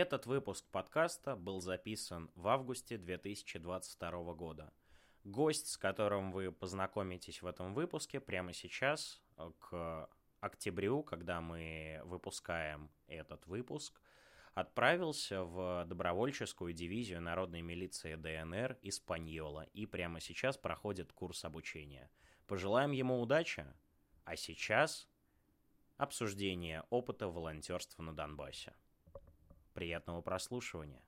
Этот выпуск подкаста был записан в августе 2022 года. Гость, с которым вы познакомитесь в этом выпуске прямо сейчас, э, к октябрю, когда мы выпускаем этот выпуск, отправился в добровольческую дивизию народной милиции ДНР «Испаньола» и прямо сейчас проходит курс обучения. Пожелаем ему удачи, а сейчас обсуждение опыта волонтерства на Донбассе. Приятного прослушивания.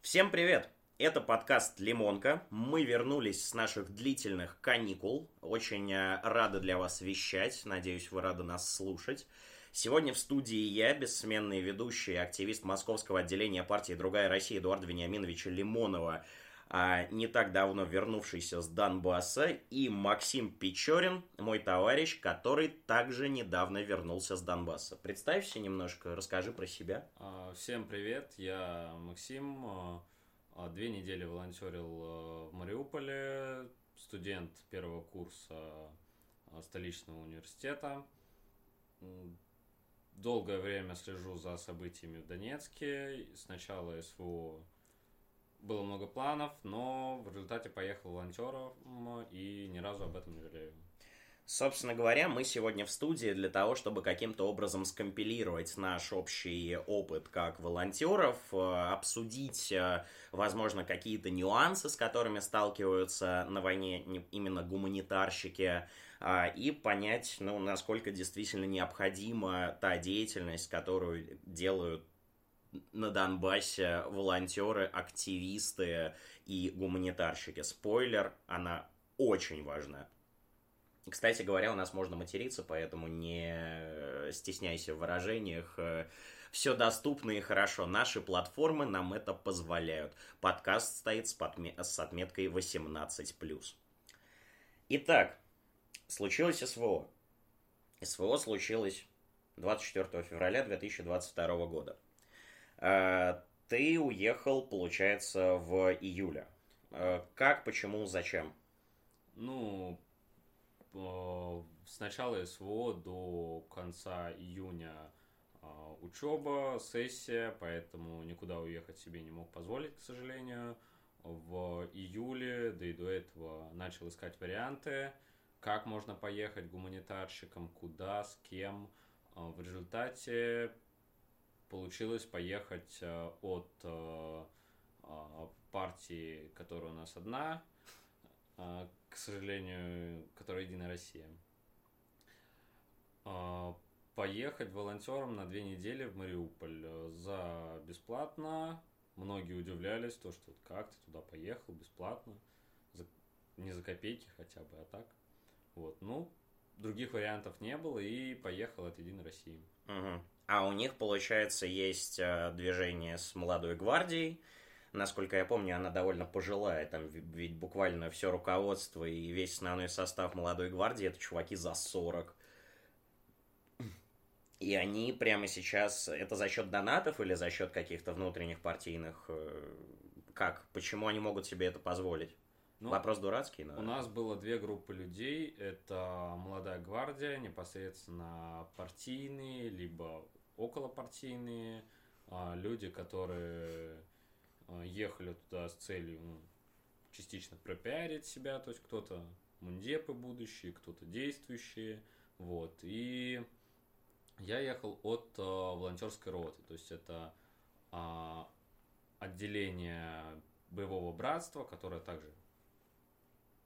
Всем привет! Это подкаст «Лимонка». Мы вернулись с наших длительных каникул. Очень э, рады для вас вещать. Надеюсь, вы рады нас слушать. Сегодня в студии я, бессменный ведущий, активист московского отделения партии «Другая Россия» Эдуарда Вениаминовича Лимонова, а не так давно вернувшийся с Донбасса, и Максим Печорин, мой товарищ, который также недавно вернулся с Донбасса. Представься немножко, расскажи про себя. А, всем привет, я Максим. А, две недели волонтерил в Мариуполе, студент первого курса столичного университета долгое время слежу за событиями в Донецке. Сначала СВО было много планов, но в результате поехал волонтером и ни разу об этом не жалею. Собственно говоря, мы сегодня в студии для того, чтобы каким-то образом скомпилировать наш общий опыт как волонтеров, э, обсудить, э, возможно, какие-то нюансы, с которыми сталкиваются на войне именно гуманитарщики, и понять, ну, насколько действительно необходима та деятельность, которую делают на Донбассе волонтеры, активисты и гуманитарщики. Спойлер, она очень важна. Кстати говоря, у нас можно материться, поэтому не стесняйся в выражениях. Все доступно и хорошо. Наши платформы нам это позволяют. Подкаст стоит с, подме- с отметкой 18+. Итак, случилось СВО. СВО случилось 24 февраля 2022 года. А, ты уехал, получается, в июле. А, как, почему, зачем? Ну, с начала СВО до конца июня а, учеба, сессия, поэтому никуда уехать себе не мог позволить, к сожалению. В июле, да и до этого, начал искать варианты как можно поехать гуманитарщикам, куда, с кем. А, в результате получилось поехать э, от э, а, партии, которая у нас одна, а, к сожалению, которая Единая Россия. Поехать волонтером на две недели в Мариуполь э, за бесплатно. Многие удивлялись, то, что как ты туда поехал бесплатно, за, не за копейки хотя бы, а так. Вот, ну, других вариантов не было, и поехал от Единой России. Угу. А у них, получается, есть э, движение с молодой гвардией. Насколько я помню, она довольно пожилая. Там ведь буквально все руководство и весь основной состав молодой гвардии это чуваки за 40. И они прямо сейчас... Это за счет донатов или за счет каких-то внутренних партийных... Э, как? Почему они могут себе это позволить? Ну, Вопрос дурацкий, но... У нас было две группы людей. Это молодая гвардия, непосредственно партийные, либо околопартийные. А, люди, которые а, ехали туда с целью ну, частично пропиарить себя, то есть кто-то мундепы будущие, кто-то действующие. Вот. И я ехал от э, волонтерской роты, то есть это э, отделение боевого братства, которое также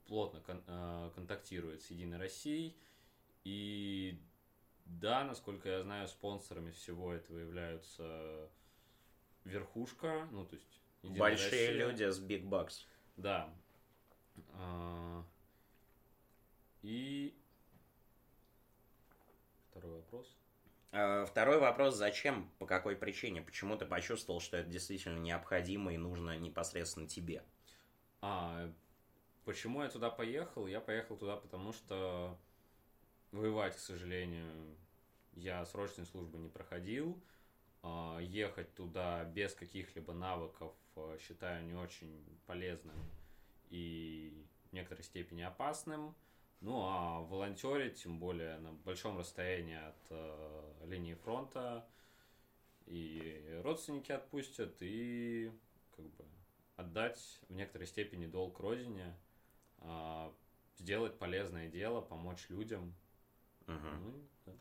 плотно кон- э, контактирует с Единой Россией. И да, насколько я знаю, спонсорами всего этого являются верхушка, ну то есть Единая Большие Россия. люди с Big Bucks. Да. А, и второй вопрос. А, второй вопрос, зачем, по какой причине, почему ты почувствовал, что это действительно необходимо и нужно непосредственно тебе? А, Почему я туда поехал? Я поехал туда, потому что воевать, к сожалению, я срочной службы не проходил. А, ехать туда без каких-либо навыков а, считаю не очень полезным и в некоторой степени опасным. Ну а волонтерить, тем более на большом расстоянии от э, линии фронта, и родственники отпустят, и как бы отдать в некоторой степени долг родине, сделать полезное дело, помочь людям. Угу. Ну, да.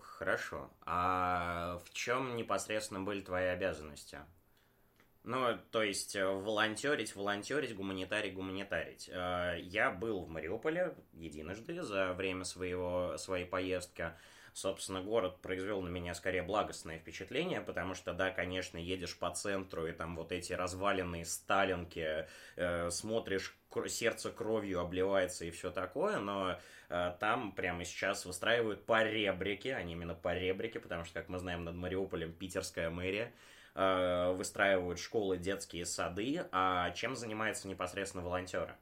Хорошо. А в чем непосредственно были твои обязанности? Ну, то есть э, волонтерить, волонтерить, гуманитарить, гуманитарить. Э, я был в Мариуполе единожды за время своего, своей поездки. Собственно, город произвел на меня скорее благостное впечатление, потому что, да, конечно, едешь по центру, и там вот эти разваленные сталинки, э, смотришь, сердце кровью обливается и все такое, но э, там прямо сейчас выстраивают поребрики, они именно поребрики, потому что, как мы знаем, над Мариуполем питерская мэрия, э, выстраивают школы, детские сады, а чем занимаются непосредственно волонтеры?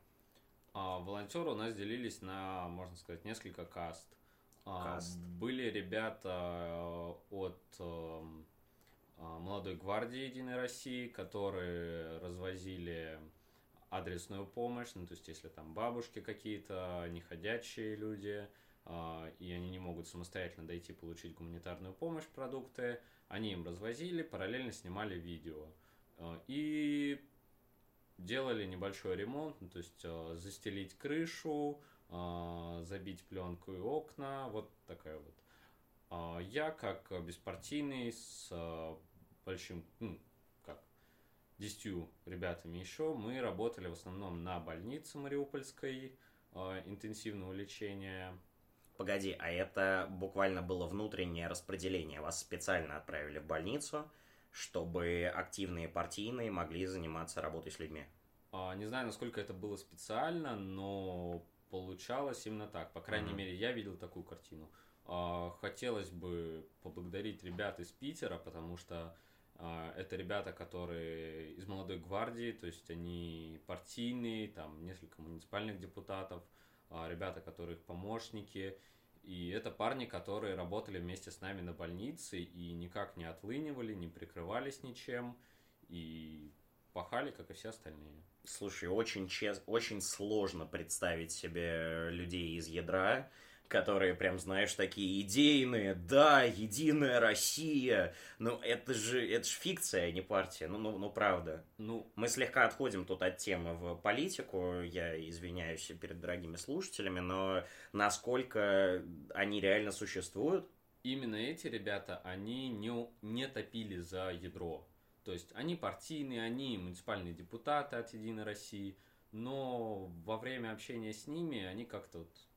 А, волонтеры у нас делились на, можно сказать, несколько каст. А, были ребята э, от эм, а, молодой гвардии Единой России, которые развозили адресную помощь, ну, то есть, если там бабушки какие-то, неходячие люди, а, и они не могут самостоятельно дойти получить гуманитарную помощь, продукты, они им развозили, параллельно снимали видео. И делали небольшой ремонт, ну, то есть застелить крышу, забить пленку и окна, вот такая вот. А, я, как беспартийный, с а, большим, ну, как, десятью ребятами еще, мы работали в основном на больнице Мариупольской, интенсивного лечения. Погоди, а это буквально было внутреннее распределение? Вас специально отправили в больницу, чтобы активные партийные могли заниматься работой с людьми? Не знаю, насколько это было специально, но получалось именно так. По крайней mm-hmm. мере, я видел такую картину. А, хотелось бы поблагодарить ребят из Питера, потому что а, это ребята, которые из молодой гвардии, то есть они партийные, там несколько муниципальных депутатов, а, ребята, которые их помощники. И это парни, которые работали вместе с нами на больнице и никак не отлынивали, не прикрывались ничем и пахали, как и все остальные. Слушай, очень, чест... очень сложно представить себе людей из ядра, которые прям, знаешь, такие идейные, да, единая Россия. Ну, это же, это же фикция, а не партия. Ну, ну, ну, правда. Ну, мы слегка отходим тут от темы в политику. Я извиняюсь перед дорогими слушателями, но насколько они реально существуют? Именно эти ребята, они не, не топили за ядро. То есть они партийные, они муниципальные депутаты от Единой России, но во время общения с ними они как-то вот,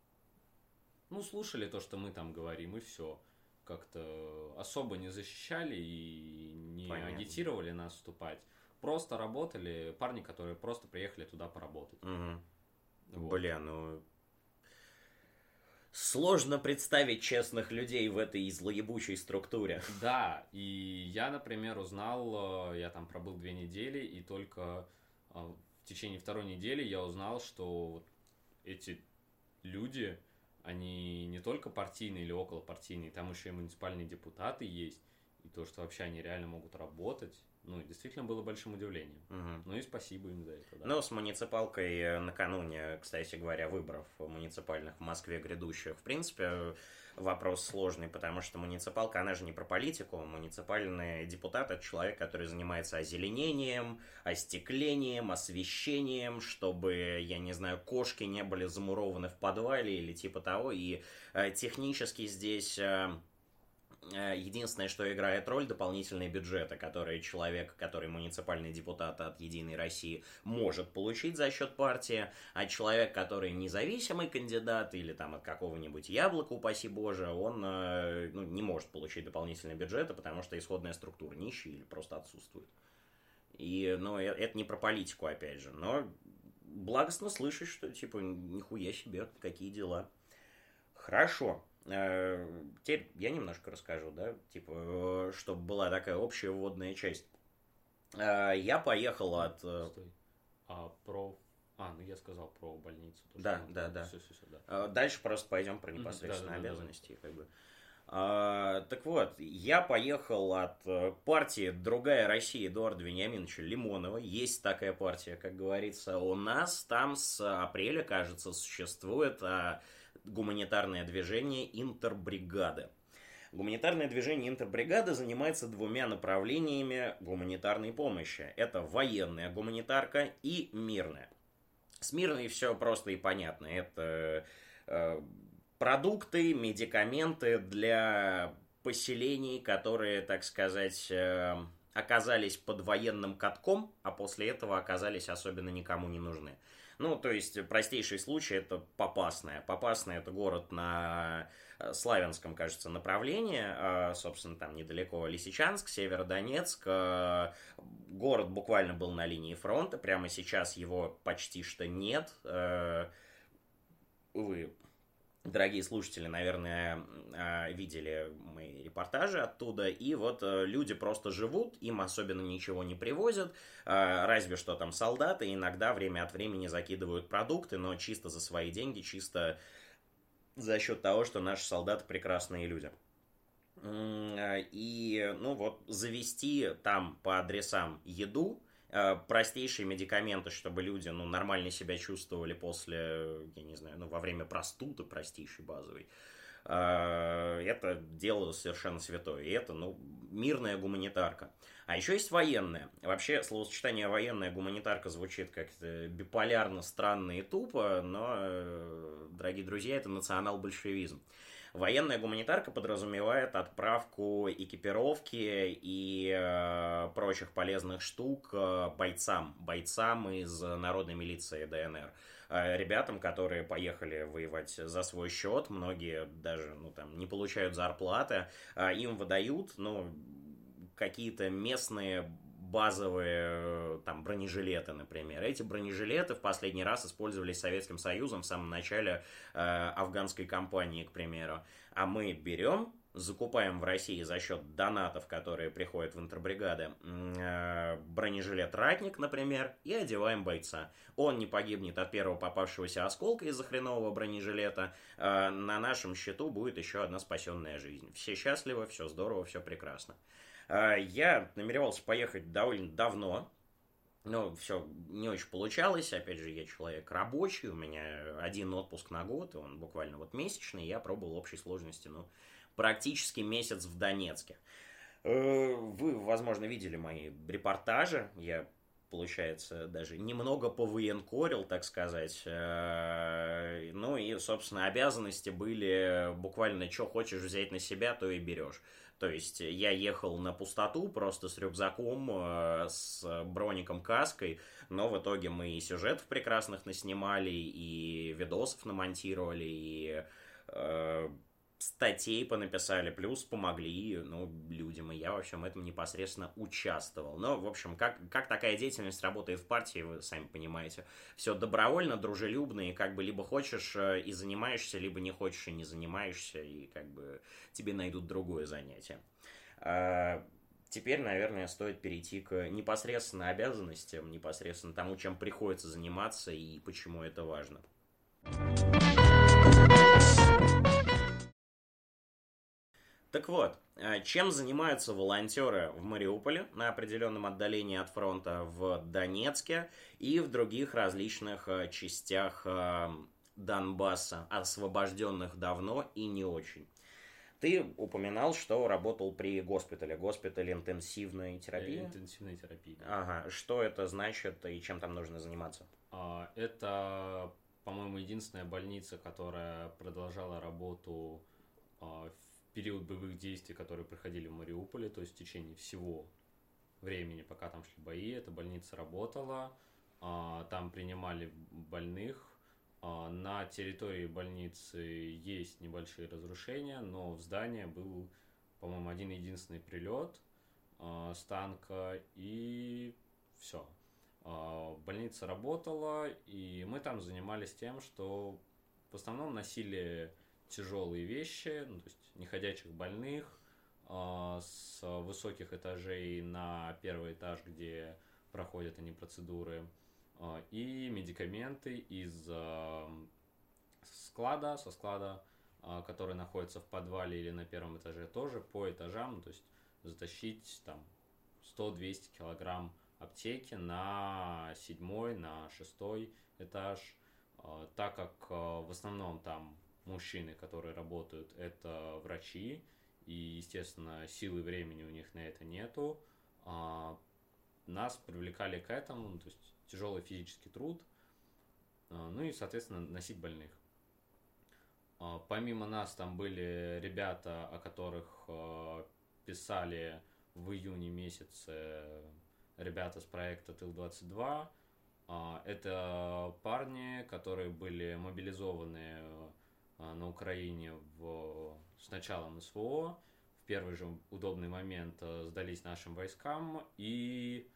ну, слушали то, что мы там говорим, и все. Как-то особо не защищали и не Понятно. агитировали нас вступать. Просто работали парни, которые просто приехали туда поработать. Угу. Вот. Бля, ну Сложно представить честных людей в этой злоебучей структуре. Да, и я, например, узнал, э, я там пробыл две недели, и только э, в течение второй недели я узнал, что эти люди, они не только партийные или околопартийные, там еще и муниципальные депутаты есть, и то, что вообще они реально могут работать, ну, действительно было большим удивлением. Угу. Ну и спасибо им за это. Да. Ну, с муниципалкой э, накануне, кстати говоря, выборов муниципальных в Москве грядущих, в принципе, вопрос сложный, потому что муниципалка, она же не про политику. Муниципальный депутат – это человек, который занимается озеленением, остеклением, освещением, чтобы, я не знаю, кошки не были замурованы в подвале или типа того. И э, технически здесь... Э, Э, единственное, что играет роль, дополнительные бюджеты, которые человек, который муниципальный депутат от Единой России, может получить за счет партии, а человек, который независимый кандидат или там от какого-нибудь яблока, упаси боже, он э, ну, не может получить дополнительные бюджеты, потому что исходная структура нищая или просто отсутствует. И, ну, э, это не про политику, опять же, но благостно слышать, что, типа, нихуя себе, какие дела. Хорошо. Э, теперь я немножко расскажу, да, типа, э, чтобы была такая общая вводная часть. Э, я поехал от... Стой. А про... А, ну я сказал про больницу. То, да, да, да. Все, все, все, да. Дальше просто пойдем про непосредственно mm-hmm, да, обязанности, да, да, да. как бы. А, так вот, я поехал от э, партии «Другая Россия» Эдуарда Вениаминовича Лимонова. Есть такая партия, как говорится. У нас там с апреля, кажется, существует а, гуманитарное движение «Интербригада». Гуманитарное движение Интербригада занимается двумя направлениями гуманитарной помощи. Это военная гуманитарка и мирная. С мирной все просто и понятно. Это э, продукты, медикаменты для поселений, которые, так сказать, э, оказались под военным катком, а после этого оказались особенно никому не нужны. Ну, то есть, простейший случай это Попасная. Попасная это город на э, славянском, кажется, направлении, а, собственно, там недалеко Лисичанск, Северодонецк. Э, город буквально был на линии фронта, прямо сейчас его почти что нет. Увы, Дорогие слушатели, наверное, а, видели мои репортажи оттуда, и вот э, люди просто живут, им особенно ничего не привозят, а, разве что там солдаты иногда время от времени закидывают продукты, но чисто за свои деньги, чисто за счет того, что наши солдаты прекрасные люди. А, и, ну вот, завести там по адресам еду, Э, простейшие медикаменты, чтобы люди, ну, нормально себя чувствовали после, я не знаю, ну, во время простуды простейшей базовой. Э, это дело совершенно святое. И это, ну, мирная гуманитарка. А еще есть военная. Вообще, словосочетание военная гуманитарка звучит как-то биполярно, странно и тупо, но, э, дорогие друзья, это национал-большевизм. Военная гуманитарка подразумевает отправку экипировки и э, прочих полезных штук э, бойцам, бойцам из народной милиции ДНР. Э, ребятам, которые поехали воевать за свой счет, многие даже ну, там, не получают зарплаты, э, им выдают ну, какие-то местные базовые э, там бронежилеты, например. Эти бронежилеты в последний раз использовались Советским Союзом в самом начале э, афганской кампании, к примеру. А мы берем закупаем в России за счет донатов, которые приходят в интербригады, э, бронежилет «Ратник», например, и одеваем бойца. Он не погибнет от первого попавшегося осколка из-за хренового бронежилета. Э, на нашем счету будет еще одна спасенная жизнь. Все счастливы, все здорово, все прекрасно. А, я намеревался поехать довольно давно, но все не очень получалось. Опять же, я человек рабочий, у меня один отпуск на год, и он буквально вот месячный. Я пробовал общей сложности, ну, практически месяц в Донецке. Э, вы, возможно, видели мои репортажи. Я получается, даже немного повоенкорил, так сказать. Э, ну и, собственно, обязанности были буквально, что хочешь взять на себя, то и берешь. То есть я ехал на пустоту просто с рюкзаком, э, с броником, каской, но в итоге мы и сюжетов прекрасных наснимали, и видосов намонтировали, и э, статей понаписали, плюс помогли ну, людям, и я во всем этом непосредственно участвовал. Но, в общем, как, как такая деятельность работает в партии, вы сами понимаете. Все добровольно, дружелюбно, и как бы либо хочешь э, и занимаешься, либо не хочешь и не занимаешься, и как бы тебе найдут другое занятие. А, теперь, наверное, стоит перейти к непосредственно обязанностям, непосредственно тому, чем приходится заниматься и почему это важно. Так вот, э, чем занимаются волонтеры в Мариуполе на определенном отдалении от фронта в Донецке и в других различных э, частях э, Донбасса, освобожденных давно и не очень. Ты упоминал, что работал при госпитале, госпитале интенсивной терапии. Интенсивной терапии. Ага. Что это значит и чем там нужно заниматься? А, это, по-моему, единственная больница, которая продолжала работу а, период боевых действий, которые проходили в Мариуполе, то есть в течение всего времени, пока там шли бои, эта больница работала, а, там принимали больных. А, на территории больницы есть небольшие разрушения, но в здание был, по-моему, один единственный прилет а, с танка, и все. Больница работала, и мы там занимались тем, что в основном носили тяжелые вещи, ну, то есть неходячих больных э, с высоких этажей на первый этаж, где проходят они процедуры, э, и медикаменты из э, склада, со склада а, которые находятся в подвале или на первом этаже, тоже по этажам, то есть затащить там 100-200 килограмм аптеки на седьмой, на шестой этаж, так как в основном там мужчины, которые работают, это врачи, и, естественно, силы времени у них на это нету, нас привлекали к этому, ну, то есть тяжелый физический труд, ну и, соответственно, носить больных. Помимо нас там были ребята, о которых писали в июне месяце ребята с проекта Тыл-22. А, это парни, которые были мобилизованы а, на Украине в, с началом СВО. В первый же удобный момент а, сдались нашим войскам и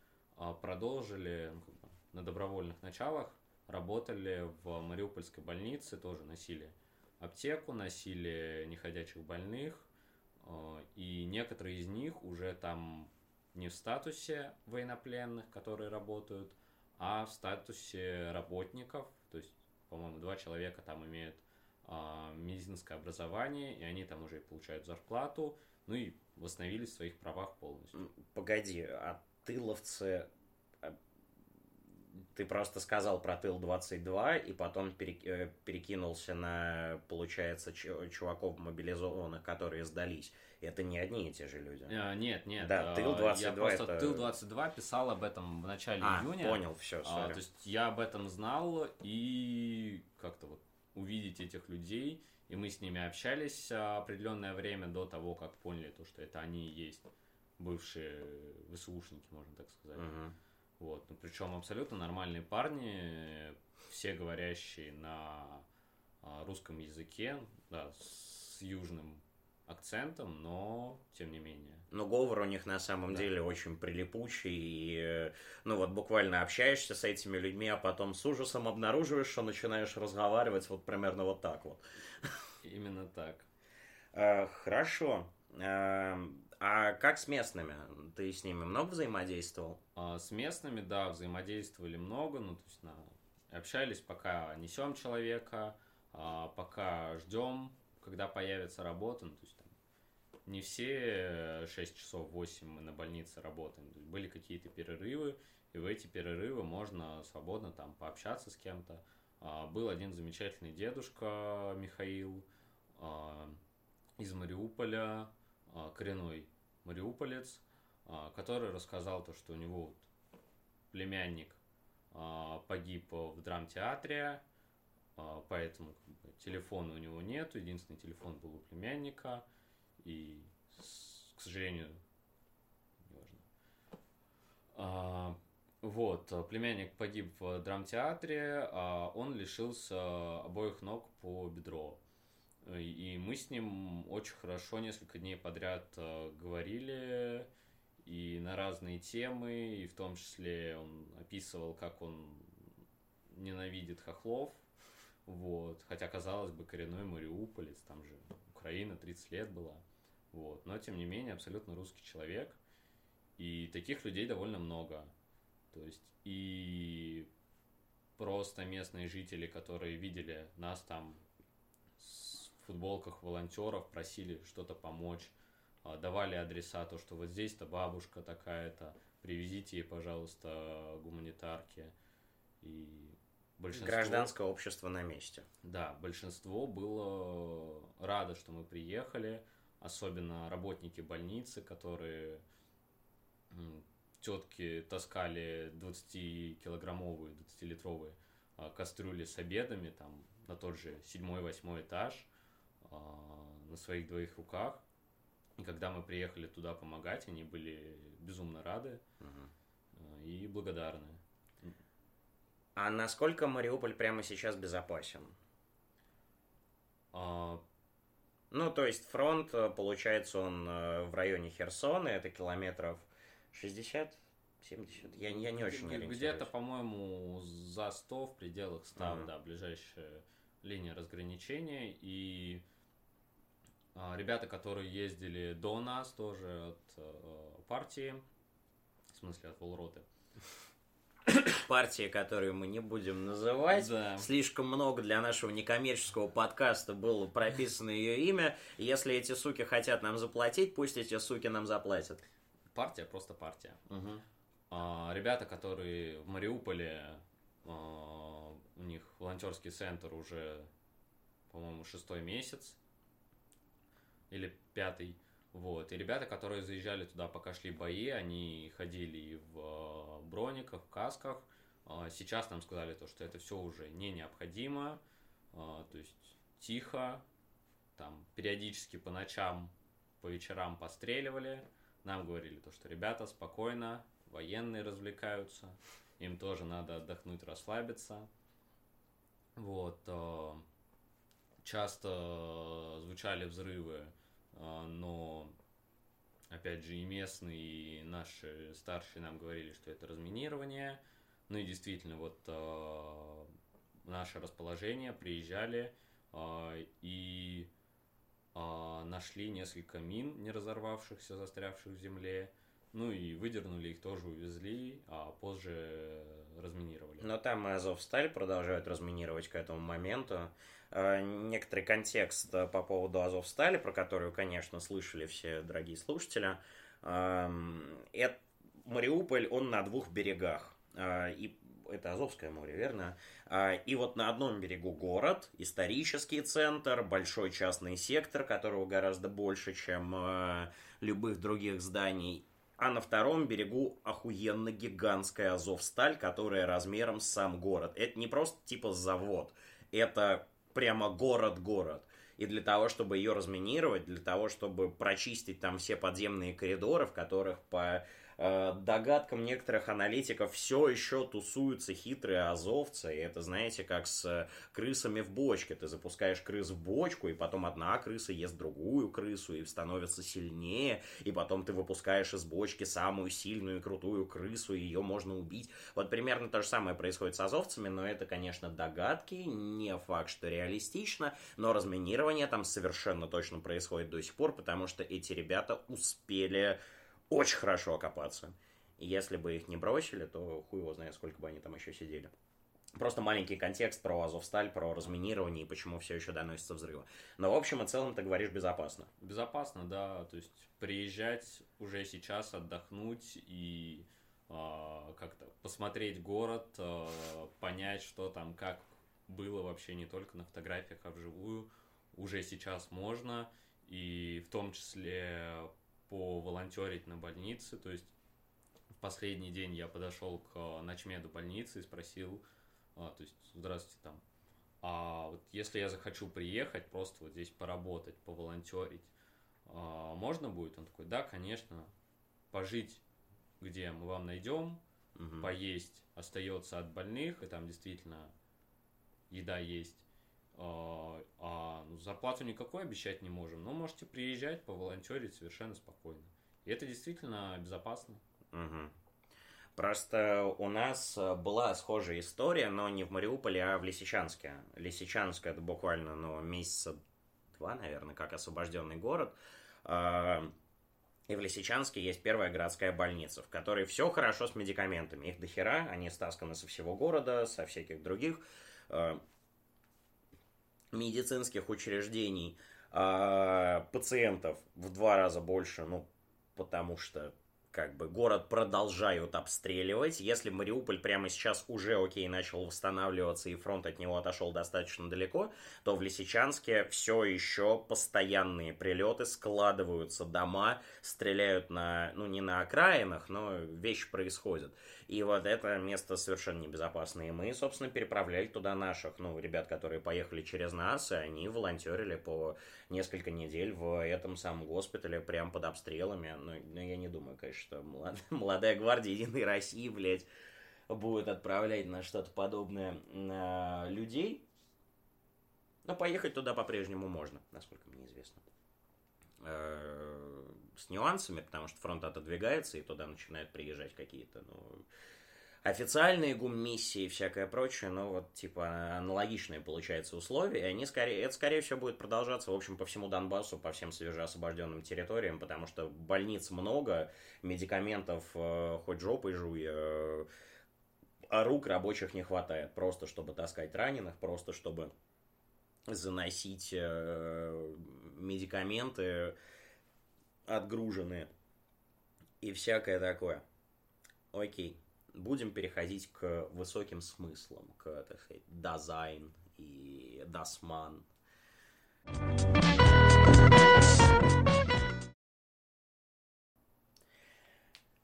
продолжили ну, на добровольных началах, работали в Мариупольской больнице, тоже носили аптеку, носили неходячих больных, и некоторые из них уже там не в статусе военнопленных, которые работают, а в статусе работников. То есть, по-моему, два человека там имеют а, медицинское образование, и они там уже получают зарплату, ну и восстановились в своих правах полностью. Погоди, а тыловцы а, ты просто сказал про Тыл-22 и потом э, перекинулся на, получается, чуваков мобилизованных, которые сдались. Это не одни и те же люди. А, нет, нет. Да, Тыл-22 Я просто это... Тыл-22 писал об этом в начале а, июня. понял, все, а, То есть я об этом знал и как-то вот увидеть этих людей, и мы с ними общались определенное время до того, как поняли то, что это они и есть бывшие ВСУшники, можно так сказать. Угу. Вот. Ну, причем абсолютно нормальные парни, все говорящие на а, русском языке, да, с южным акцентом, но тем не менее. Но говор у них на самом да. деле очень прилипучий, и ну вот буквально общаешься с этими людьми, а потом с ужасом обнаруживаешь, что начинаешь разговаривать вот примерно вот так вот. Именно так. А, хорошо. А, а как с местными? Ты с ними много взаимодействовал? А, с местными, да, взаимодействовали много, ну то есть на общались, пока несем человека, пока ждем когда появится работа, ну, то есть не все 6 часов 8 мы на больнице работаем, были какие-то перерывы, и в эти перерывы можно свободно там пообщаться с кем-то. А, был один замечательный дедушка Михаил а, из Мариуполя, а, коренной мариуполец, который рассказал то, что у него вот племянник погиб в драмтеатре, поэтому телефона у него нет, единственный телефон был у племянника, и, к сожалению, неважно. А, вот, племянник погиб в драмтеатре, а он лишился обоих ног по бедро. И мы с ним очень хорошо несколько дней подряд а, говорили и на разные темы, и в том числе он описывал, как он ненавидит хохлов, вот. Хотя, казалось бы, коренной мариуполец, там же Украина 30 лет была. Вот. Но, тем не менее, абсолютно русский человек. И таких людей довольно много. То есть, и просто местные жители, которые видели нас там в футболках волонтеров, просили что-то помочь, а, давали адреса, то, что вот здесь-то бабушка такая-то, привезите ей, пожалуйста, гуманитарки. И большинство... Гражданское общество на месте. Да, большинство было рады, что мы приехали, особенно работники больницы, которые тетки таскали 20-килограммовые, 20-литровые а, кастрюли с обедами, там, на тот же седьмой-восьмой этаж, а, на своих двоих руках. И когда мы приехали туда помогать, они были безумно рады угу. и благодарны. А насколько Мариуполь прямо сейчас безопасен? Ну, то есть фронт, э, получается, он э, в районе Херсона, это километров 60, 70, я, я не очень ориентируюсь. Где-то, по-моему, за 100, в пределах 100, mm-hmm. да, ближайшая линия разграничения. И а, ребята, которые ездили до нас тоже от а, партии, в смысле от Волроты, партии, которую мы не будем называть. Да. Слишком много для нашего некоммерческого подкаста было прописано ее имя. Если эти суки хотят нам заплатить, пусть эти суки нам заплатят. Партия просто партия. Мгм. А, ребята, которые в Мариуполе, а, у них волонтерский центр уже, по-моему, шестой месяц или пятый. Вот. И ребята, которые заезжали туда, пока шли бои, они ходили и в а, брониках, в касках. А, Сейчас нам сказали то, что это все уже не необходимо. А, То есть тихо, там периодически по ночам, по вечерам постреливали. Нам говорили то, что ребята, спокойно, военные развлекаются, им тоже надо отдохнуть, расслабиться. Вот. э, Часто звучали взрывы, э, но опять же и местные, и наши старшие нам говорили, что это разминирование. Ну и действительно, вот э, наше расположение приезжали э, и э, нашли несколько мин, не разорвавшихся, застрявших в земле. Ну и выдернули их тоже, увезли, а позже разминировали. Но там и Азовсталь продолжают разминировать к этому моменту. Э, Некоторый контекст э, по поводу Азовстали, про которую, конечно, слышали все дорогие слушатели. Эм, Это Мариуполь, он на двух берегах. Э, И это Азовское море, верно? И вот на одном берегу город, исторический центр, большой частный сектор, которого гораздо больше, чем любых других зданий. А на втором берегу охуенно гигантская Азовсталь, которая размером с сам город. Это не просто типа завод, это прямо город-город. И для того, чтобы ее разминировать, для того, чтобы прочистить там все подземные коридоры, в которых по догадкам некоторых аналитиков все еще тусуются хитрые азовцы. И это, знаете, как с крысами в бочке. Ты запускаешь крыс в бочку, и потом одна крыса ест другую крысу и становится сильнее. И потом ты выпускаешь из бочки самую сильную и крутую крысу, и ее можно убить. Вот примерно то же самое происходит с азовцами, но это, конечно, догадки, не факт, что реалистично, но разминирование там совершенно точно происходит до сих пор, потому что эти ребята успели очень хорошо окопаться. И если бы их не бросили, то хуй его знает, сколько бы они там еще сидели. Просто маленький контекст про Азовсталь, про разминирование и почему все еще доносятся взрывы. Но в общем и целом ты говоришь безопасно. Безопасно, да, то есть приезжать уже сейчас, отдохнуть и а, как-то посмотреть город, а, понять, что там, как было вообще не только на фотографиях, а вживую, уже сейчас можно, и в том числе поволонтерить на больнице, то есть в последний день я подошел к а, начмеду больницы и спросил, а, то есть, здравствуйте, там, а вот если я захочу приехать, просто вот здесь поработать, поволонтерить, а, можно будет? Он такой, да, конечно, пожить, где мы вам найдем, Мгм. поесть остается от больных, и там действительно еда есть. А, а, ну, зарплату никакой обещать не можем, но можете приезжать, поволонтерить совершенно спокойно. И это действительно безопасно. Мгм. Просто у нас э, была схожая история, но не в Мариуполе, а в Лисичанске. Лисичанск это буквально ну, месяца два, наверное, как освобожденный город. А, И в Лисичанске есть первая городская больница, в которой все хорошо с медикаментами. Их дохера, они стасканы со всего города, со всяких других э, медицинских учреждений. А пациентов в два раза больше, ну, потому что как бы город продолжают обстреливать. Если Мариуполь прямо сейчас уже, окей, начал восстанавливаться и фронт от него отошел достаточно далеко, то в Лисичанске все еще постоянные прилеты, складываются дома, стреляют на, ну не на окраинах, но вещи происходят. И вот это место совершенно небезопасное. И мы, собственно, переправляли туда наших, ну, ребят, которые поехали через нас, и они волонтерили по несколько недель в этом самом госпитале, прям под обстрелами. Но, но я не думаю, конечно, что молод- молодая гвардия Единой России, блядь, будет отправлять на что-то подобное на людей. Но поехать туда по-прежнему можно, насколько мне известно. Э, С нюансами, потому что фронт отодвигается, и туда начинают приезжать какие-то, ну, официальные гум-миссии и всякое прочее, но вот, типа, аналогичные, получается, условия, и они, скорее, это, скорее всего, будет продолжаться, в общем, по всему Донбассу, по всем свежеосвобожденным территориям, потому что больниц много, медикаментов э, хоть жопой жуй, э, а рук рабочих не хватает, просто чтобы таскать раненых, просто чтобы заносить э, медикаменты отгруженные и всякое такое. Окей, будем переходить к высоким смыслам, к, так сказать, дизайн и дасман.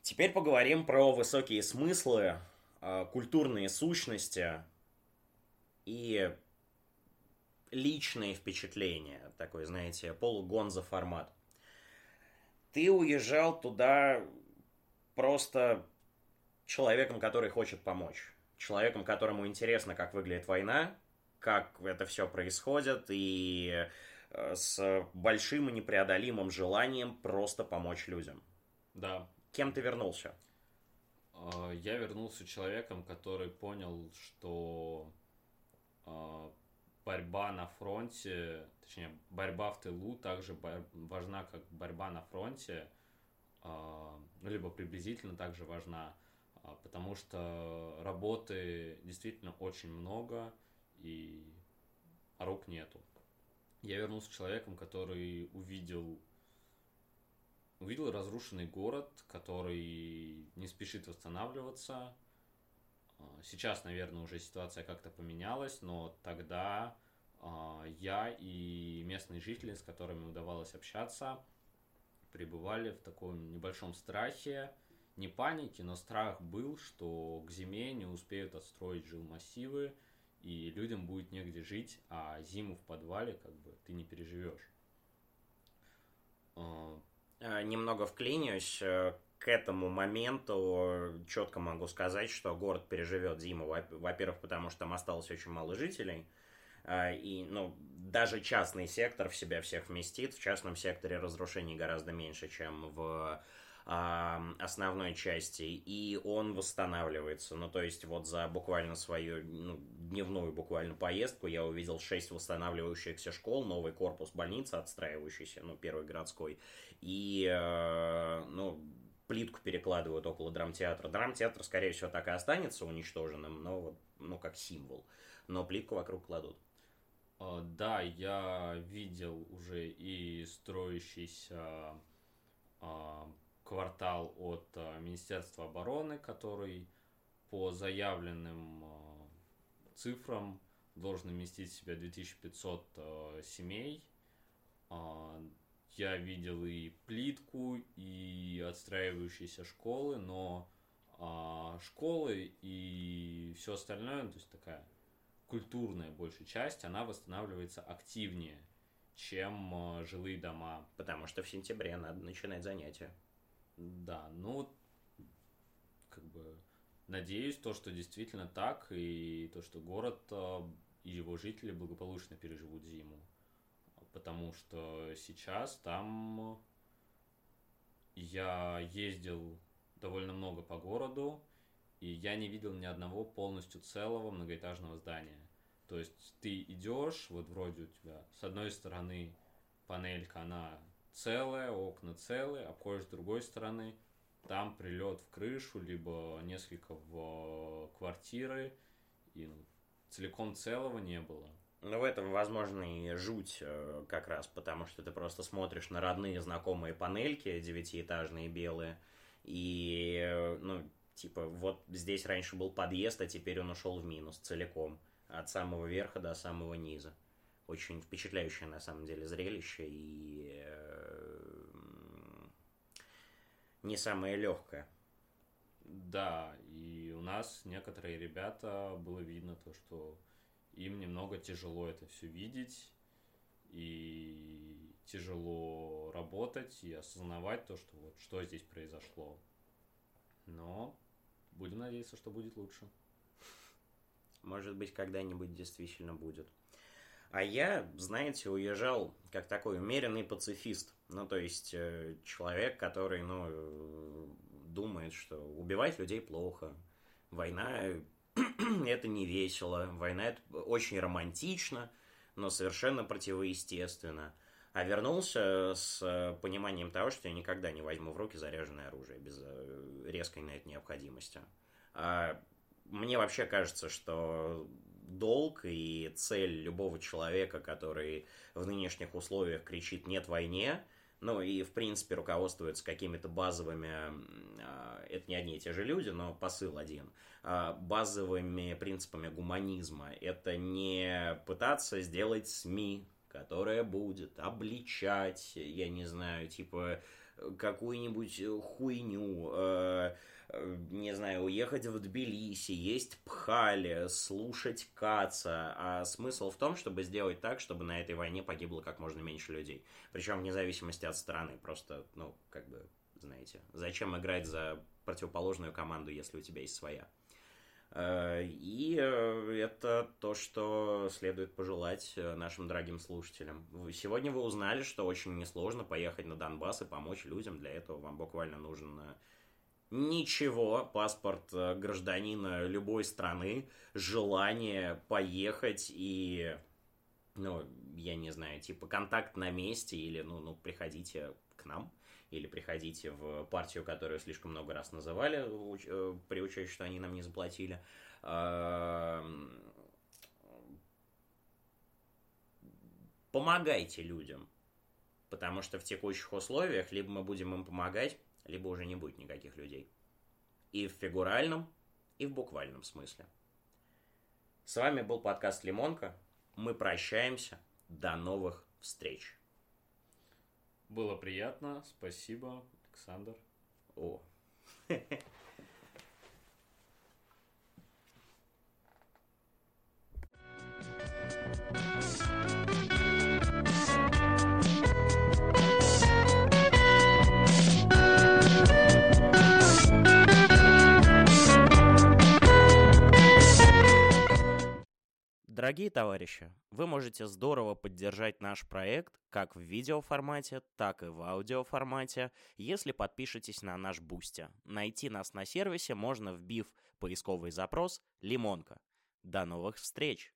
Теперь поговорим про высокие смыслы, а, культурные сущности и личные впечатления. Такой, знаете, полугонза формат. Ты уезжал туда просто человеком, который хочет помочь. Человеком, которому интересно, как выглядит война, как это все происходит, и э, с большим и непреодолимым желанием просто помочь людям. Да, Кем ты вернулся? А, я вернулся человеком, который понял, что а, борьба на фронте, точнее, борьба в тылу также важна, как борьба на фронте, а, ну, либо приблизительно также важна, потому что работы действительно очень много, и рук нету. Я вернулся человеком, который увидел увидел разрушенный город, который не спешит восстанавливаться. А, сейчас, наверное, уже ситуация как-то поменялась, но тогда а, я и местные жители, с которыми удавалось общаться, пребывали в таком небольшом страхе, не панике, но страх был, что к зиме не успеют отстроить жилмассивы, и людям будет негде жить, а зиму в подвале как бы ты не переживешь. А, немного вклинюсь. Э, к этому моменту четко могу сказать, что город переживет зиму. Во-первых, потому что там осталось очень мало жителей. Э, и, ну, даже частный сектор в себя всех вместит. В частном секторе разрушений гораздо меньше, чем в основной части, и он восстанавливается. Ну, то есть, вот за буквально свою ну, дневную буквально поездку я увидел шесть восстанавливающихся школ, новый корпус больницы отстраивающийся, ну, первый городской, и, э, ну, плитку перекладывают около драмтеатра. Драмтеатр, скорее всего, так и останется уничтоженным, но ну, как символ. Но плитку вокруг кладут. А, да, я видел уже и строящийся а, квартал от э, Министерства обороны, который по заявленным э, цифрам должен вместить в себя 2500 э, семей. А, я видел и плитку, и отстраивающиеся школы, но а, школы и все остальное, то есть такая культурная большая часть, она восстанавливается активнее, чем жилые дома. Потому что в сентябре надо начинать занятия. Да, ну, как бы, надеюсь, то, что действительно так, и то, что город а, и его жители благополучно переживут зиму. Потому что сейчас там я ездил довольно много по городу, и я не видел ни одного полностью целого многоэтажного здания. То есть ты идешь, вот вроде у тебя с одной стороны панелька, она целое, окна целые, обходишь с другой стороны, там прилет в крышу, либо несколько в квартиры, и ну, целиком целого не было. Ну, в этом, возможно, и жуть э, как раз, потому что ты просто смотришь на родные знакомые панельки девятиэтажные белые, и, э, ну, типа, вот здесь раньше был подъезд, а теперь он ушел в минус целиком, от самого верха до самого низа. Очень впечатляющее, на самом деле, зрелище, и э, не самое легкое. Да, и у нас некоторые ребята было видно то, что им немного тяжело это все видеть, и тяжело работать и осознавать то, что вот что здесь произошло. Но будем надеяться, что будет лучше. Может быть, когда-нибудь действительно будет. А я, знаете, уезжал как такой умеренный пацифист. Ну, то есть, э, человек, который, ну, думает, что убивать людей плохо. Война это не весело. Война это очень романтично, но совершенно противоестественно. А вернулся с пониманием того, что я никогда не возьму в руки заряженное оружие без э, резкой на это необходимости. А мне вообще кажется, что долг и цель любого человека, который в нынешних условиях кричит «нет войне», ну и, в принципе, руководствуется какими-то базовыми, а, это не одни и те же люди, но посыл один, а, базовыми принципами гуманизма. Это не пытаться сделать СМИ, которая будет обличать, я не знаю, типа какую-нибудь хуйню, э, Э, не знаю, уехать в Тбилиси, есть пхали, слушать Каца. А смысл в том, чтобы сделать так, чтобы на этой войне погибло как можно меньше людей. Причем вне зависимости от страны. Просто, ну, как бы, знаете, зачем играть за противоположную команду, если у тебя есть своя? Э, и э, это то, что следует пожелать нашим дорогим слушателям. Сегодня вы узнали, что очень несложно поехать на Донбасс и помочь людям. Для этого вам буквально нужен Ничего, паспорт э, гражданина любой страны, желание поехать и, ну, я не знаю, типа контакт на месте или, ну, ну, приходите к нам или приходите в партию, которую слишком много раз называли, э, при учете, что они нам не заплатили. Помогайте людям, потому что в текущих условиях либо мы будем им помогать, либо уже не будет никаких людей. И в фигуральном, и в буквальном смысле. С вами был подкаст «Лимонка». Мы прощаемся. До новых встреч. Было приятно. Спасибо, Александр. О. Дорогие товарищи, вы можете здорово поддержать наш проект как в видеоформате, так и в аудиоформате, если подпишетесь на наш Бусти. Найти нас на сервисе можно, вбив поисковый запрос «Лимонка». До новых встреч!